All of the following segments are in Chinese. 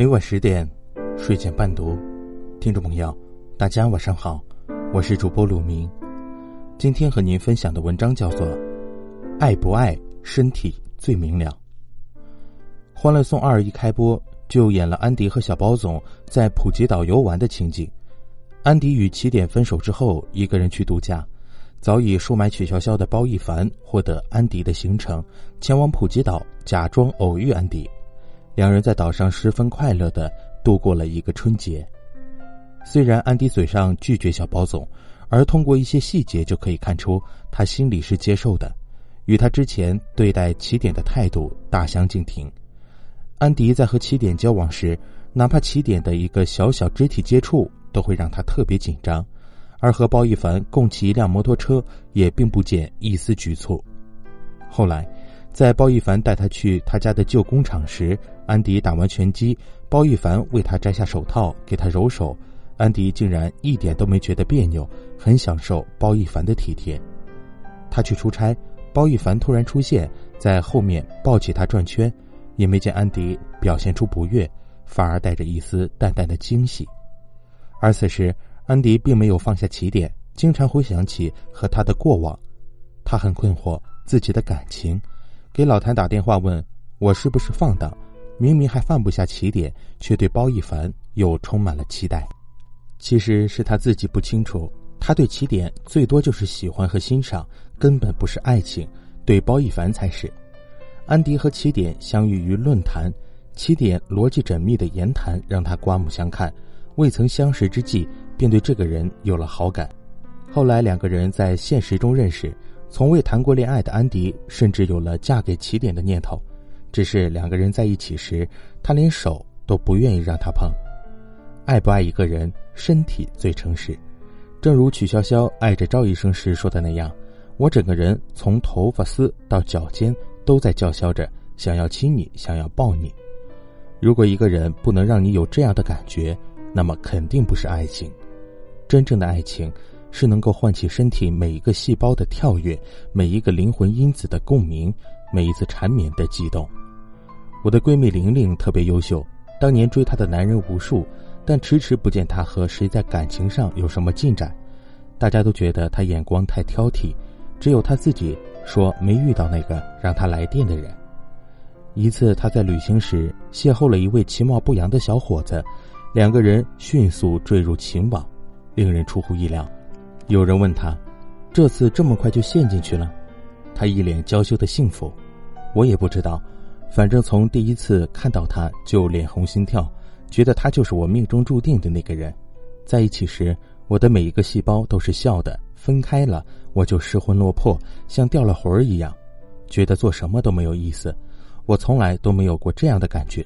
每晚十点，睡前伴读，听众朋友，大家晚上好，我是主播鲁明。今天和您分享的文章叫做《爱不爱身体最明了》。《欢乐颂二》一开播就演了安迪和小包总在普吉岛游玩的情景。安迪与起点分手之后，一个人去度假。早已收买曲筱绡的包奕凡获得安迪的行程，前往普吉岛假装偶遇安迪。两人在岛上十分快乐的度过了一个春节。虽然安迪嘴上拒绝小包总，而通过一些细节就可以看出他心里是接受的，与他之前对待起点的态度大相径庭。安迪在和起点交往时，哪怕起点的一个小小肢体接触都会让他特别紧张，而和包奕凡共骑一辆摩托车也并不见一丝局促。后来。在包奕凡带他去他家的旧工厂时，安迪打完拳击，包奕凡为他摘下手套给他揉手，安迪竟然一点都没觉得别扭，很享受包奕凡的体贴。他去出差，包奕凡突然出现在后面抱起他转圈，也没见安迪表现出不悦，反而带着一丝淡淡的惊喜。而此时，安迪并没有放下起点，经常回想起和他的过往，他很困惑自己的感情。给老谭打电话问我是不是放荡，明明还放不下起点，却对包奕凡又充满了期待。其实是他自己不清楚，他对起点最多就是喜欢和欣赏，根本不是爱情，对包奕凡才是。安迪和起点相遇于论坛，起点逻辑缜密的言谈让他刮目相看，未曾相识之际便对这个人有了好感。后来两个人在现实中认识。从未谈过恋爱的安迪，甚至有了嫁给起点的念头。只是两个人在一起时，他连手都不愿意让他碰。爱不爱一个人，身体最诚实。正如曲筱绡爱着赵医生时说的那样：“我整个人从头发丝到脚尖都在叫嚣着，想要亲你，想要抱你。”如果一个人不能让你有这样的感觉，那么肯定不是爱情。真正的爱情。是能够唤起身体每一个细胞的跳跃，每一个灵魂因子的共鸣，每一次缠绵的悸动。我的闺蜜玲玲特别优秀，当年追她的男人无数，但迟迟不见她和谁在感情上有什么进展。大家都觉得她眼光太挑剔，只有她自己说没遇到那个让她来电的人。一次她在旅行时邂逅了一位其貌不扬的小伙子，两个人迅速坠入情网，令人出乎意料。有人问他：“这次这么快就陷进去了？”他一脸娇羞的幸福。我也不知道，反正从第一次看到他就脸红心跳，觉得他就是我命中注定的那个人。在一起时，我的每一个细胞都是笑的；分开了，我就失魂落魄，像掉了魂儿一样，觉得做什么都没有意思。我从来都没有过这样的感觉。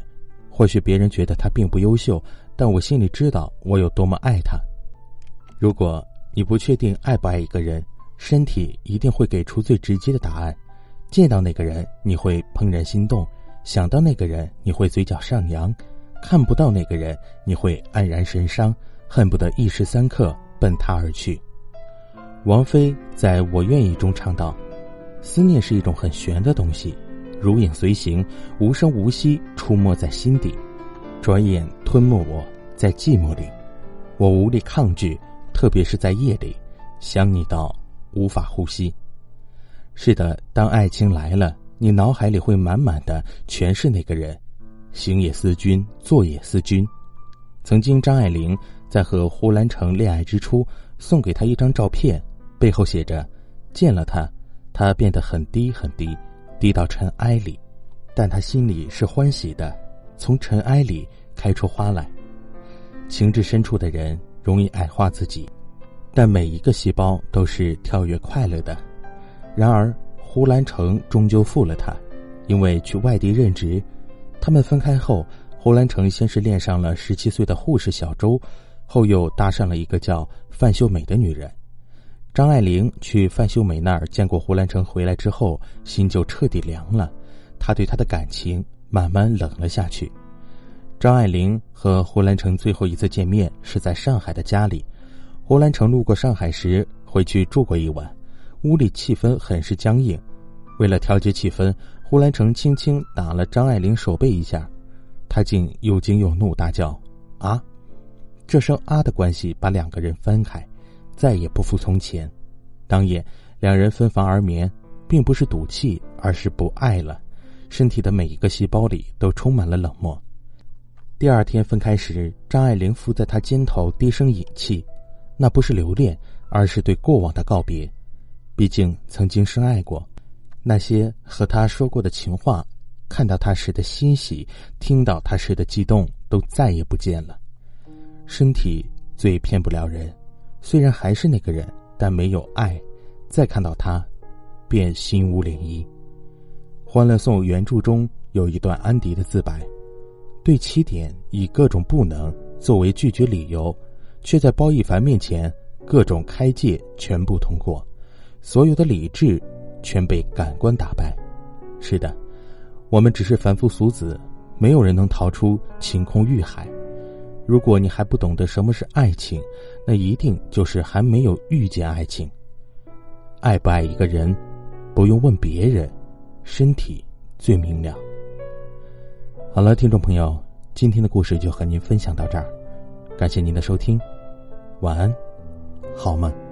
或许别人觉得他并不优秀，但我心里知道我有多么爱他。如果。你不确定爱不爱一个人，身体一定会给出最直接的答案。见到那个人，你会怦然心动；想到那个人，你会嘴角上扬；看不到那个人，你会黯然神伤，恨不得一时三刻奔他而去。王菲在我愿意中唱道：“思念是一种很玄的东西，如影随形，无声无息出没在心底，转眼吞没我在寂寞里，我无力抗拒。”特别是在夜里，想你到无法呼吸。是的，当爱情来了，你脑海里会满满的全是那个人，行也思君，坐也思君。曾经，张爱玲在和胡兰成恋爱之初，送给他一张照片，背后写着：“见了他，他变得很低很低，低到尘埃里，但他心里是欢喜的，从尘埃里开出花来。”情至深处的人。容易矮化自己，但每一个细胞都是跳跃快乐的。然而，胡兰成终究负了他，因为去外地任职。他们分开后，胡兰成先是恋上了十七岁的护士小周，后又搭上了一个叫范秀美的女人。张爱玲去范秀美那儿见过胡兰成回来之后，心就彻底凉了，她对他的感情慢慢冷了下去。张爱玲和胡兰成最后一次见面是在上海的家里，胡兰成路过上海时回去住过一晚，屋里气氛很是僵硬。为了调节气氛，胡兰成轻轻打了张爱玲手背一下，她竟又惊又怒，大叫：“啊！”这声“啊”的关系把两个人分开，再也不复从前。当夜，两人分房而眠，并不是赌气，而是不爱了。身体的每一个细胞里都充满了冷漠。第二天分开时，张爱玲伏在他肩头低声饮气，那不是留恋，而是对过往的告别。毕竟曾经深爱过，那些和他说过的情话，看到他时的欣喜，听到他时的激动，都再也不见了。身体最骗不了人，虽然还是那个人，但没有爱，再看到他，便心无涟漪。《欢乐颂》原著中有一段安迪的自白。对起点以各种不能作为拒绝理由，却在包奕凡面前各种开戒全部通过，所有的理智全被感官打败。是的，我们只是凡夫俗子，没有人能逃出晴空欲海。如果你还不懂得什么是爱情，那一定就是还没有遇见爱情。爱不爱一个人，不用问别人，身体最明了。好了，听众朋友，今天的故事就和您分享到这儿，感谢您的收听，晚安，好梦。